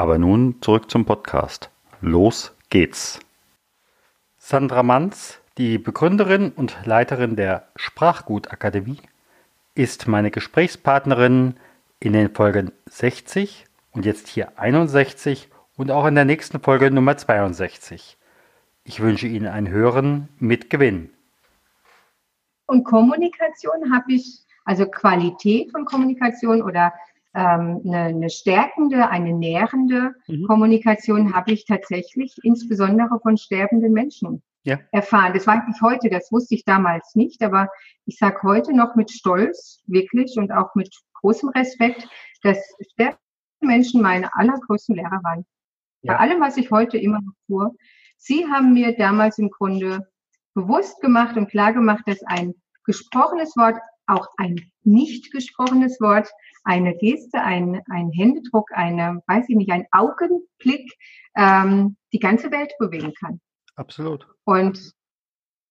Aber nun zurück zum Podcast. Los geht's. Sandra Manz, die Begründerin und Leiterin der Sprachgutakademie, ist meine Gesprächspartnerin in den Folgen 60 und jetzt hier 61 und auch in der nächsten Folge Nummer 62. Ich wünsche Ihnen ein Hören mit Gewinn. Und Kommunikation habe ich, also Qualität von Kommunikation oder ähm, eine, eine stärkende, eine nährende mhm. Kommunikation habe ich tatsächlich insbesondere von sterbenden Menschen ja. erfahren. Das weiß ich heute, das wusste ich damals nicht, aber ich sage heute noch mit Stolz, wirklich und auch mit großem Respekt, dass sterbende Menschen meine allergrößten Lehrer waren. Ja. Bei allem, was ich heute immer noch tue. Sie haben mir damals im Grunde bewusst gemacht und klar gemacht, dass ein gesprochenes Wort, auch ein nicht gesprochenes Wort, eine Geste, ein, ein Händedruck, eine, weiß ich nicht, ein Augenblick ähm, die ganze Welt bewegen kann. Absolut. Und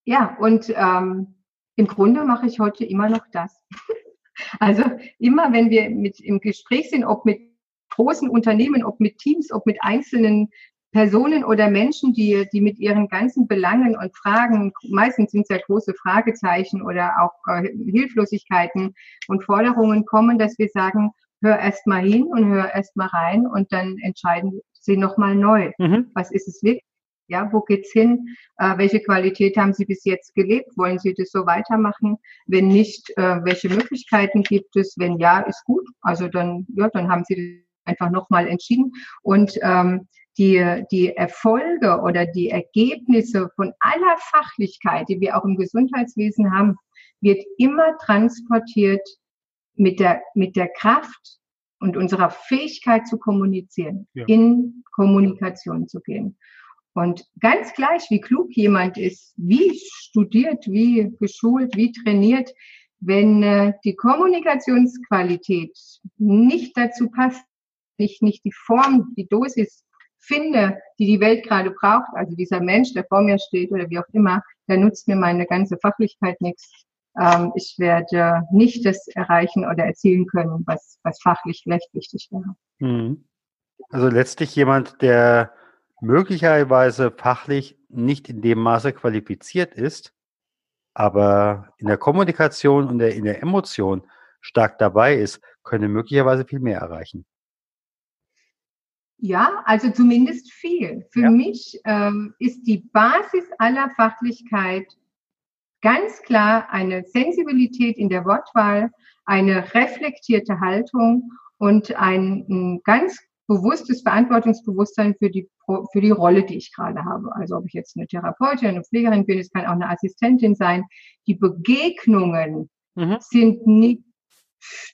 ja, und ähm, im Grunde mache ich heute immer noch das. also immer, wenn wir mit im Gespräch sind, ob mit großen Unternehmen, ob mit Teams, ob mit einzelnen Personen oder Menschen, die, die mit ihren ganzen Belangen und Fragen, meistens sind es ja große Fragezeichen oder auch äh, Hilflosigkeiten und Forderungen kommen, dass wir sagen, hör erst mal hin und hör erst mal rein und dann entscheiden sie nochmal neu. Mhm. Was ist es wirklich? Ja, wo geht's hin? Äh, welche Qualität haben Sie bis jetzt gelebt? Wollen Sie das so weitermachen? Wenn nicht, äh, welche Möglichkeiten gibt es? Wenn ja, ist gut. Also dann, ja, dann haben Sie einfach nochmal entschieden. Und ähm, die, die Erfolge oder die Ergebnisse von aller Fachlichkeit, die wir auch im Gesundheitswesen haben, wird immer transportiert mit der, mit der Kraft und unserer Fähigkeit zu kommunizieren, ja. in Kommunikation zu gehen. Und ganz gleich, wie klug jemand ist, wie studiert, wie geschult, wie trainiert, wenn äh, die Kommunikationsqualität nicht dazu passt, nicht, nicht die Form, die Dosis finde, die die Welt gerade braucht, also dieser Mensch, der vor mir steht oder wie auch immer, der nutzt mir meine ganze Fachlichkeit nichts. Ähm, ich werde nicht das erreichen oder erzielen können, was, was fachlich vielleicht wichtig wäre. Mhm. Also letztlich jemand, der möglicherweise fachlich nicht in dem Maße qualifiziert ist, aber in der Kommunikation und in der Emotion stark dabei ist, könnte möglicherweise viel mehr erreichen. Ja, also zumindest viel. Für ja. mich ähm, ist die Basis aller Fachlichkeit ganz klar eine Sensibilität in der Wortwahl, eine reflektierte Haltung und ein, ein ganz bewusstes Verantwortungsbewusstsein für die, für die Rolle, die ich gerade habe. Also ob ich jetzt eine Therapeutin, eine Pflegerin bin, es kann auch eine Assistentin sein. Die Begegnungen mhm. sind nicht,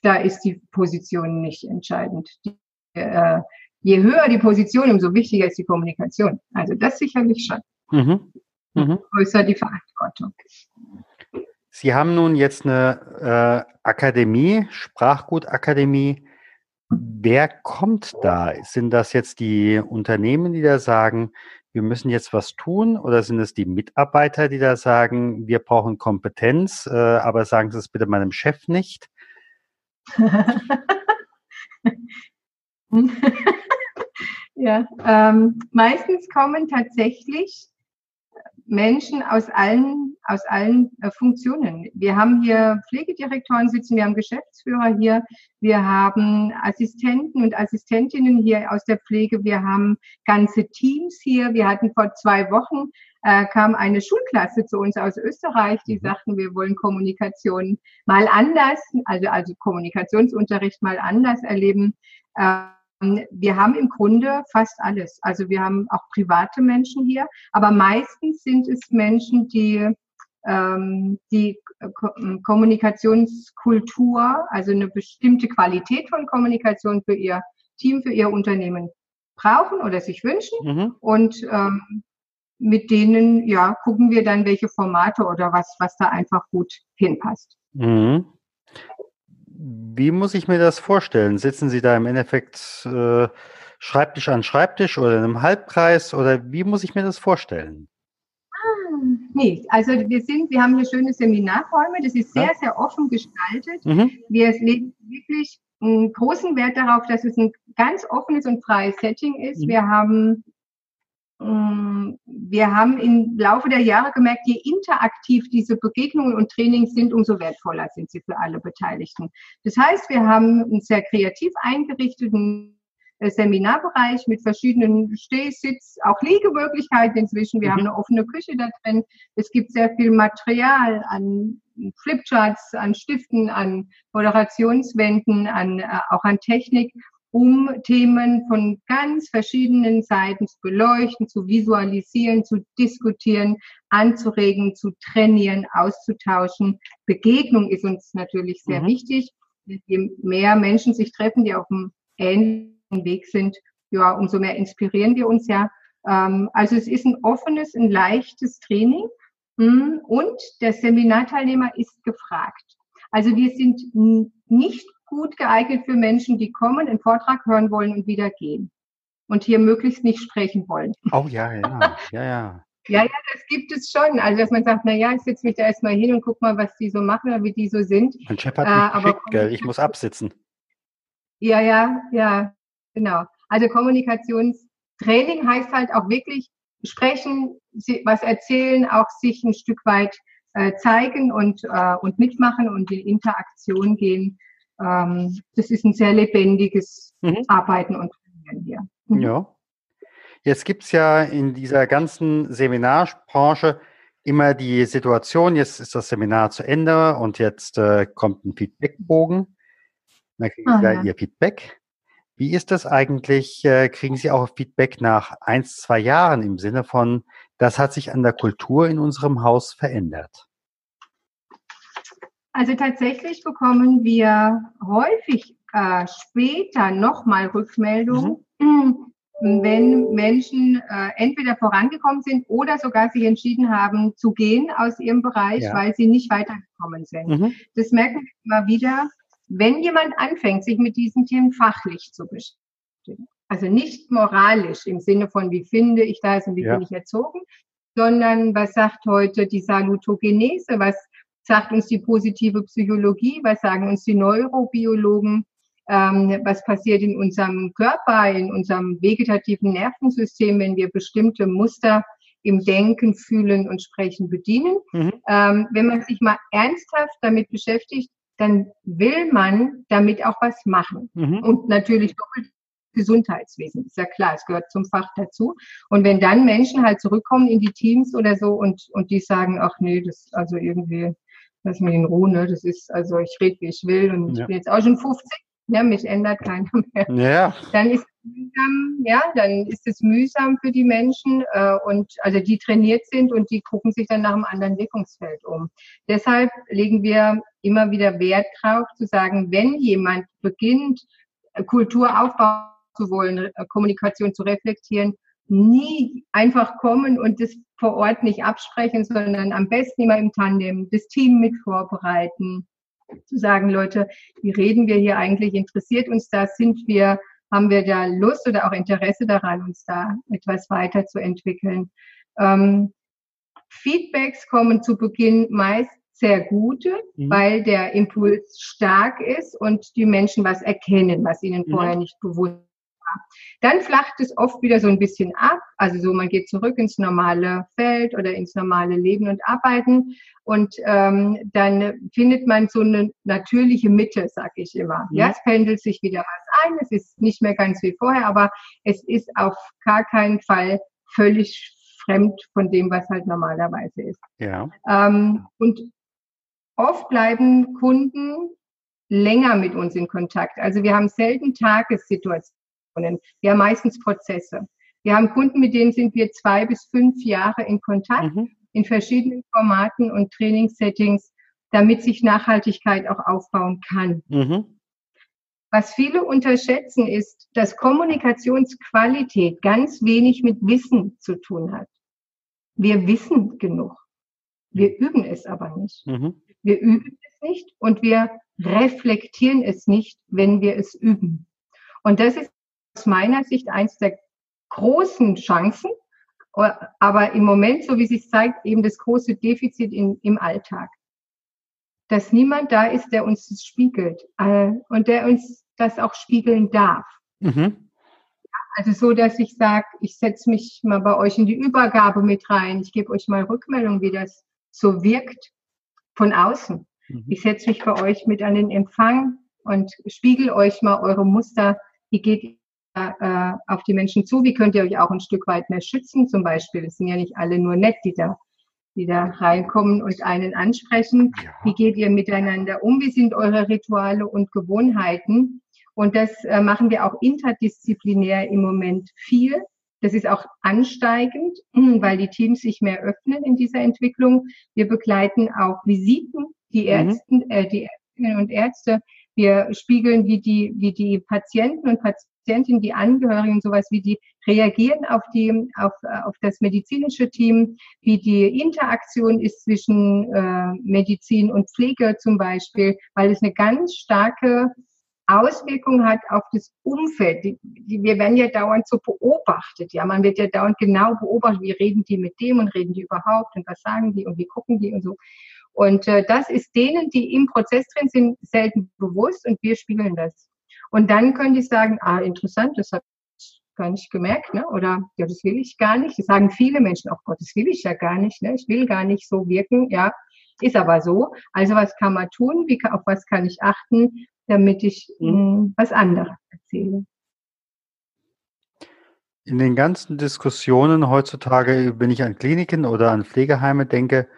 da ist die Position nicht entscheidend. Die, äh, je höher die Position, umso wichtiger ist die Kommunikation. Also das sicherlich schon. Mhm. Mhm. Größer die Verantwortung. Sie haben nun jetzt eine äh, Akademie, Sprachgutakademie. Wer kommt da? Sind das jetzt die Unternehmen, die da sagen, wir müssen jetzt was tun? Oder sind es die Mitarbeiter, die da sagen, wir brauchen Kompetenz, äh, aber sagen Sie es bitte meinem Chef nicht? ja, ähm, meistens kommen tatsächlich Menschen aus allen, aus allen äh, Funktionen. Wir haben hier Pflegedirektoren sitzen, wir haben Geschäftsführer hier, wir haben Assistenten und Assistentinnen hier aus der Pflege, wir haben ganze Teams hier. Wir hatten vor zwei Wochen, äh, kam eine Schulklasse zu uns aus Österreich, die mhm. sagten, wir wollen Kommunikation mal anders, also, also Kommunikationsunterricht mal anders erleben. Äh, wir haben im Grunde fast alles. Also wir haben auch private Menschen hier, aber meistens sind es Menschen, die ähm, die Kommunikationskultur, also eine bestimmte Qualität von Kommunikation für ihr Team, für ihr Unternehmen brauchen oder sich wünschen. Mhm. Und ähm, mit denen ja gucken wir dann, welche Formate oder was, was da einfach gut hinpasst. Mhm. Wie muss ich mir das vorstellen? Sitzen Sie da im Endeffekt äh, Schreibtisch an Schreibtisch oder in einem Halbkreis oder wie muss ich mir das vorstellen? Ah, nee, also wir sind, wir haben hier schöne Seminarräume, das ist sehr, sehr offen gestaltet. Mhm. Wir legen wirklich einen großen Wert darauf, dass es ein ganz offenes und freies Setting ist. Mhm. Wir haben wir haben im Laufe der Jahre gemerkt, je interaktiv diese Begegnungen und Trainings sind, umso wertvoller sind sie für alle Beteiligten. Das heißt, wir haben einen sehr kreativ eingerichteten äh, Seminarbereich mit verschiedenen Steh-, Sitz-, auch Liegemöglichkeiten inzwischen. Wir mhm. haben eine offene Küche da drin. Es gibt sehr viel Material an Flipcharts, an Stiften, an Moderationswänden, an, äh, auch an Technik um Themen von ganz verschiedenen Seiten zu beleuchten, zu visualisieren, zu diskutieren, anzuregen, zu trainieren, auszutauschen. Begegnung ist uns natürlich sehr mhm. wichtig. Je mehr Menschen sich treffen, die auf dem ähnlichen Weg sind, ja, umso mehr inspirieren wir uns ja. Ähm, also es ist ein offenes, ein leichtes Training hm, und der Seminarteilnehmer ist gefragt. Also wir sind nicht gut geeignet für Menschen, die kommen, einen Vortrag hören wollen und wieder gehen. Und hier möglichst nicht sprechen wollen. Oh ja, ja, ja, ja. Ja, ja, das gibt es schon. Also, dass man sagt, na ja, ich setze mich da erstmal hin und guck mal, was die so machen oder wie die so sind. Mein Chef hat mich äh, aber geschickt, gell? ich muss absitzen. Ja, ja, ja, genau. Also Kommunikationstraining heißt halt auch wirklich sprechen, was erzählen, auch sich ein Stück weit äh, zeigen und, äh, und mitmachen und in Interaktion gehen ähm, das ist ein sehr lebendiges mhm. Arbeiten und Trainieren hier. Mhm. Ja. Jetzt gibt es ja in dieser ganzen Seminarbranche immer die Situation, jetzt ist das Seminar zu Ende und jetzt äh, kommt ein Feedbackbogen. Dann kriegen Sie ah, ja. Ihr Feedback. Wie ist das eigentlich? Äh, kriegen Sie auch Feedback nach ein, zwei Jahren im Sinne von, das hat sich an der Kultur in unserem Haus verändert? Also tatsächlich bekommen wir häufig äh, später nochmal Rückmeldungen, mhm. wenn Menschen äh, entweder vorangekommen sind oder sogar sich entschieden haben zu gehen aus ihrem Bereich, ja. weil sie nicht weitergekommen sind. Mhm. Das merken wir immer wieder, wenn jemand anfängt, sich mit diesen Themen fachlich zu beschäftigen. Also nicht moralisch im Sinne von, wie finde ich das und wie ja. bin ich erzogen, sondern was sagt heute die Salutogenese, was sagt uns die positive Psychologie, was sagen uns die Neurobiologen, ähm, was passiert in unserem Körper, in unserem vegetativen Nervensystem, wenn wir bestimmte Muster im Denken, Fühlen und Sprechen bedienen. Mhm. Ähm, wenn man sich mal ernsthaft damit beschäftigt, dann will man damit auch was machen. Mhm. Und natürlich doppelt Gesundheitswesen. Ist ja klar, es gehört zum Fach dazu. Und wenn dann Menschen halt zurückkommen in die Teams oder so und, und die sagen, ach nee, das also irgendwie lass mich in Ruhe, ne? Das ist, also ich rede, wie ich will und ja. ich bin jetzt auch schon 50, ja, mich ändert keiner mehr. Ja. Dann ist es mühsam, ja, dann ist es mühsam für die Menschen äh, und also die trainiert sind und die gucken sich dann nach einem anderen Wirkungsfeld um. Deshalb legen wir immer wieder Wert drauf zu sagen, wenn jemand beginnt, Kultur aufbauen zu wollen, äh, Kommunikation zu reflektieren, nie einfach kommen und das vor Ort nicht absprechen, sondern am besten immer im Tandem das Team mit vorbereiten, zu sagen, Leute, wie reden wir hier eigentlich? Interessiert uns das? Sind wir, haben wir da Lust oder auch Interesse daran, uns da etwas weiterzuentwickeln? Ähm, Feedbacks kommen zu Beginn meist sehr gute, mhm. weil der Impuls stark ist und die Menschen was erkennen, was ihnen mhm. vorher nicht bewusst dann flacht es oft wieder so ein bisschen ab. Also so, man geht zurück ins normale Feld oder ins normale Leben und Arbeiten. Und ähm, dann findet man so eine natürliche Mitte, sag ich immer. Ja. ja, es pendelt sich wieder was ein. Es ist nicht mehr ganz wie vorher, aber es ist auf gar keinen Fall völlig fremd von dem, was halt normalerweise ist. Ja. Ähm, und oft bleiben Kunden länger mit uns in Kontakt. Also wir haben selten Tagessituationen Situationen. Wir haben meistens Prozesse. Wir haben Kunden, mit denen sind wir zwei bis fünf Jahre in Kontakt, mhm. in verschiedenen Formaten und Trainingssettings, damit sich Nachhaltigkeit auch aufbauen kann. Mhm. Was viele unterschätzen ist, dass Kommunikationsqualität ganz wenig mit Wissen zu tun hat. Wir wissen genug. Wir üben es aber nicht. Mhm. Wir üben es nicht und wir reflektieren es nicht, wenn wir es üben. Und das ist meiner Sicht eins der großen Chancen, aber im Moment, so wie es sich zeigt, eben das große Defizit in, im Alltag. Dass niemand da ist, der uns das spiegelt äh, und der uns das auch spiegeln darf. Mhm. Also so, dass ich sage, ich setze mich mal bei euch in die Übergabe mit rein. Ich gebe euch mal Rückmeldung, wie das so wirkt von außen. Mhm. Ich setze mich bei euch mit an den Empfang und spiegel euch mal eure Muster. Wie geht äh, auf die Menschen zu? Wie könnt ihr euch auch ein Stück weit mehr schützen zum Beispiel? Es sind ja nicht alle nur nett, die da, die da reinkommen und einen ansprechen. Ja. Wie geht ihr miteinander um? Wie sind eure Rituale und Gewohnheiten? Und das äh, machen wir auch interdisziplinär im Moment viel. Das ist auch ansteigend, weil die Teams sich mehr öffnen in dieser Entwicklung. Wir begleiten auch Visiten, die mhm. Ärzte, äh, die Ärztinnen und Ärzte. Wir spiegeln, wie die, wie die Patienten und Patientinnen, die Angehörigen, sowas wie die reagieren auf die, auf, auf das medizinische Team, wie die Interaktion ist zwischen äh, Medizin und Pflege zum Beispiel, weil es eine ganz starke Auswirkung hat auf das Umfeld. Die, die, wir werden ja dauernd so beobachtet. Ja, man wird ja dauernd genau beobachtet, wie reden die mit dem und reden die überhaupt und was sagen die und wie gucken die und so. Und äh, das ist denen, die im Prozess drin sind, selten bewusst und wir spiegeln das. Und dann können die sagen, ah, interessant, das habe ich gar nicht gemerkt, ne? oder ja, das will ich gar nicht. Das sagen viele Menschen, oh Gott, das will ich ja gar nicht, ne? ich will gar nicht so wirken, ja, ist aber so. Also was kann man tun? Wie, auf was kann ich achten? damit ich mhm. was anderes erzähle. In den ganzen Diskussionen heutzutage, wenn ich an Kliniken oder an Pflegeheime denke,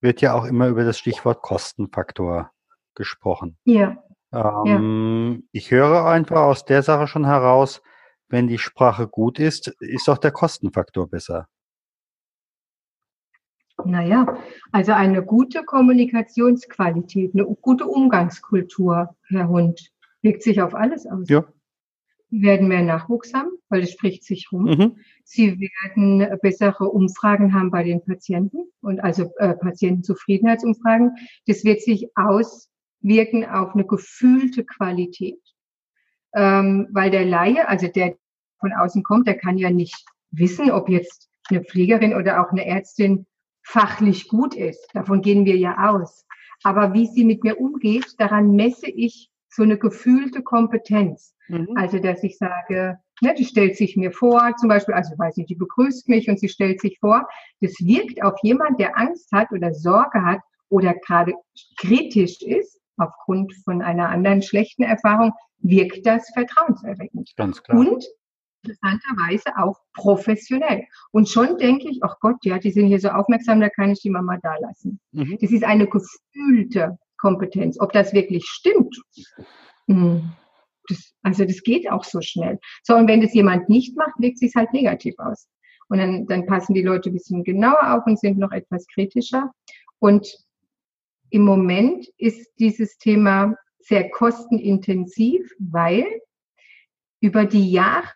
wird ja auch immer über das Stichwort Kostenfaktor gesprochen. Ja. Ähm, ja. Ich höre einfach aus der Sache schon heraus, wenn die Sprache gut ist, ist auch der Kostenfaktor besser. Naja, also eine gute Kommunikationsqualität, eine gute Umgangskultur, Herr Hund, wirkt sich auf alles aus. Ja. Sie werden mehr Nachwuchs haben, weil es spricht sich rum. Mhm. Sie werden bessere Umfragen haben bei den Patienten und also äh, Patientenzufriedenheitsumfragen. Das wird sich auswirken auf eine gefühlte Qualität, ähm, weil der Laie, also der von außen kommt, der kann ja nicht wissen, ob jetzt eine Pflegerin oder auch eine Ärztin fachlich gut ist. Davon gehen wir ja aus. Aber wie sie mit mir umgeht, daran messe ich so eine gefühlte Kompetenz. Mhm. Also, dass ich sage, ne, die stellt sich mir vor, zum Beispiel, also weiß nicht, die begrüßt mich und sie stellt sich vor. Das wirkt auf jemand, der Angst hat oder Sorge hat oder gerade kritisch ist, aufgrund von einer anderen schlechten Erfahrung, wirkt das vertrauenserweckend. Ganz klar. Und interessanterweise auch professionell. Und schon denke ich, ach Gott, ja, die sind hier so aufmerksam, da kann ich die Mama da lassen. Mhm. Das ist eine gefühlte Kompetenz. Ob das wirklich stimmt, hm, das, also das geht auch so schnell. So, und wenn das jemand nicht macht, wirkt sich halt negativ aus. Und dann, dann passen die Leute ein bisschen genauer auf und sind noch etwas kritischer. Und im Moment ist dieses Thema sehr kostenintensiv, weil über die Jahre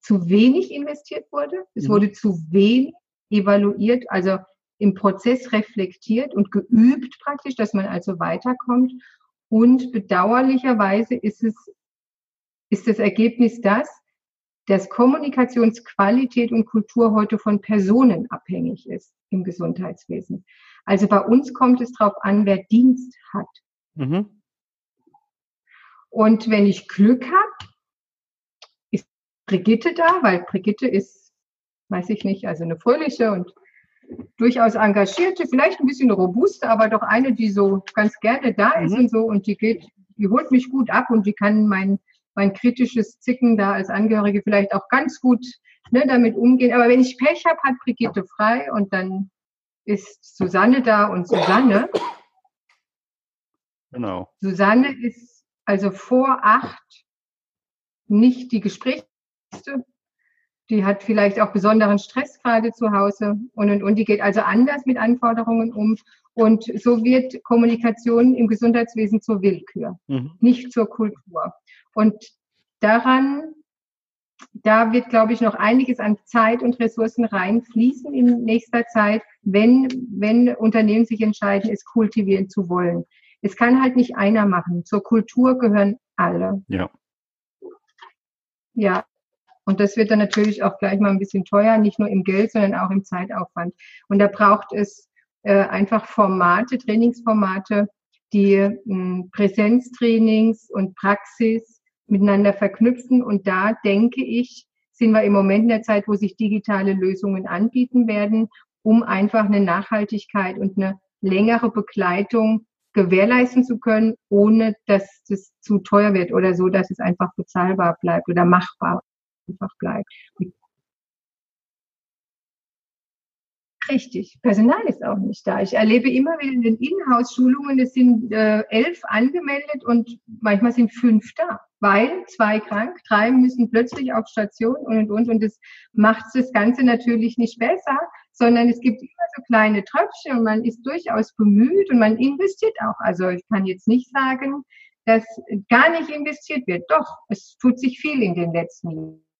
zu wenig investiert wurde. Es mhm. wurde zu wenig evaluiert, also im Prozess reflektiert und geübt praktisch, dass man also weiterkommt. Und bedauerlicherweise ist es, ist das Ergebnis das, dass Kommunikationsqualität und Kultur heute von Personen abhängig ist im Gesundheitswesen. Also bei uns kommt es darauf an, wer Dienst hat. Mhm. Und wenn ich Glück habe, Brigitte da, weil Brigitte ist, weiß ich nicht, also eine fröhliche und durchaus engagierte, vielleicht ein bisschen robuste, aber doch eine, die so ganz gerne da ist mhm. und so und die geht, die holt mich gut ab und die kann mein, mein kritisches Zicken da als Angehörige vielleicht auch ganz gut ne, damit umgehen. Aber wenn ich Pech habe, hat Brigitte frei und dann ist Susanne da und Susanne. Genau. Susanne ist also vor acht nicht die Gesprächs die hat vielleicht auch besonderen Stress gerade zu Hause und, und, und die geht also anders mit Anforderungen um. Und so wird Kommunikation im Gesundheitswesen zur Willkür, mhm. nicht zur Kultur. Und daran, da wird, glaube ich, noch einiges an Zeit und Ressourcen reinfließen in nächster Zeit, wenn, wenn Unternehmen sich entscheiden, es kultivieren zu wollen. Es kann halt nicht einer machen. Zur Kultur gehören alle. Ja. Ja. Und das wird dann natürlich auch gleich mal ein bisschen teuer, nicht nur im Geld, sondern auch im Zeitaufwand. Und da braucht es äh, einfach Formate, Trainingsformate, die mh, hm, Präsenztrainings und Praxis miteinander verknüpfen. Und da denke ich, sind wir im Moment in der Zeit, wo sich digitale Lösungen anbieten werden, um einfach eine Nachhaltigkeit und eine längere Begleitung gewährleisten zu können, ohne dass es zu teuer wird oder so, dass es einfach bezahlbar bleibt oder machbar einfach bleibt. Richtig. Personal ist auch nicht da. Ich erlebe immer wieder in den Inhouse-Schulungen, es sind äh, elf angemeldet und manchmal sind fünf da, weil zwei krank, drei müssen plötzlich auf Station und und und. Und das macht das Ganze natürlich nicht besser, sondern es gibt immer so kleine Tröpfchen und man ist durchaus bemüht und man investiert auch. Also ich kann jetzt nicht sagen, dass gar nicht investiert wird. Doch, es tut sich viel in den letzten Jahren.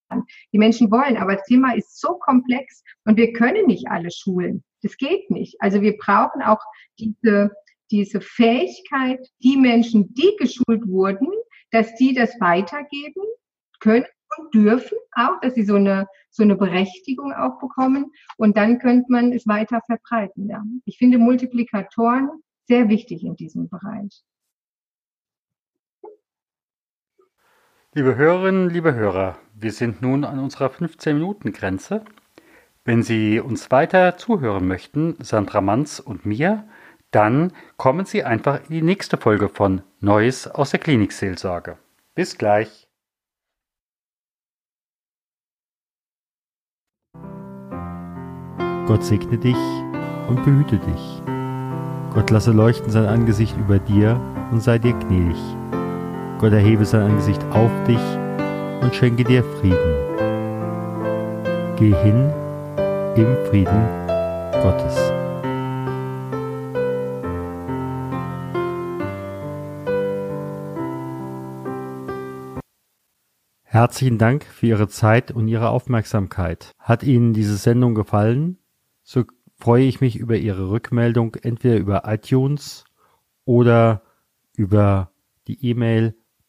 Die Menschen wollen, aber das Thema ist so komplex und wir können nicht alle schulen. Das geht nicht. Also wir brauchen auch diese, diese Fähigkeit, die Menschen, die geschult wurden, dass die das weitergeben können und dürfen auch, dass sie so eine, so eine Berechtigung auch bekommen. Und dann könnte man es weiter verbreiten. Ja. Ich finde Multiplikatoren sehr wichtig in diesem Bereich. Liebe Hörerinnen, liebe Hörer, wir sind nun an unserer 15-Minuten-Grenze. Wenn Sie uns weiter zuhören möchten, Sandra Manz und mir, dann kommen Sie einfach in die nächste Folge von Neues aus der Klinikseelsorge. Bis gleich. Gott segne dich und behüte dich. Gott lasse leuchten sein Angesicht über dir und sei dir gnädig. Gott erhebe sein Angesicht auf dich und schenke dir Frieden. Geh hin im Frieden Gottes. Herzlichen Dank für Ihre Zeit und Ihre Aufmerksamkeit. Hat Ihnen diese Sendung gefallen? So freue ich mich über Ihre Rückmeldung entweder über iTunes oder über die E-Mail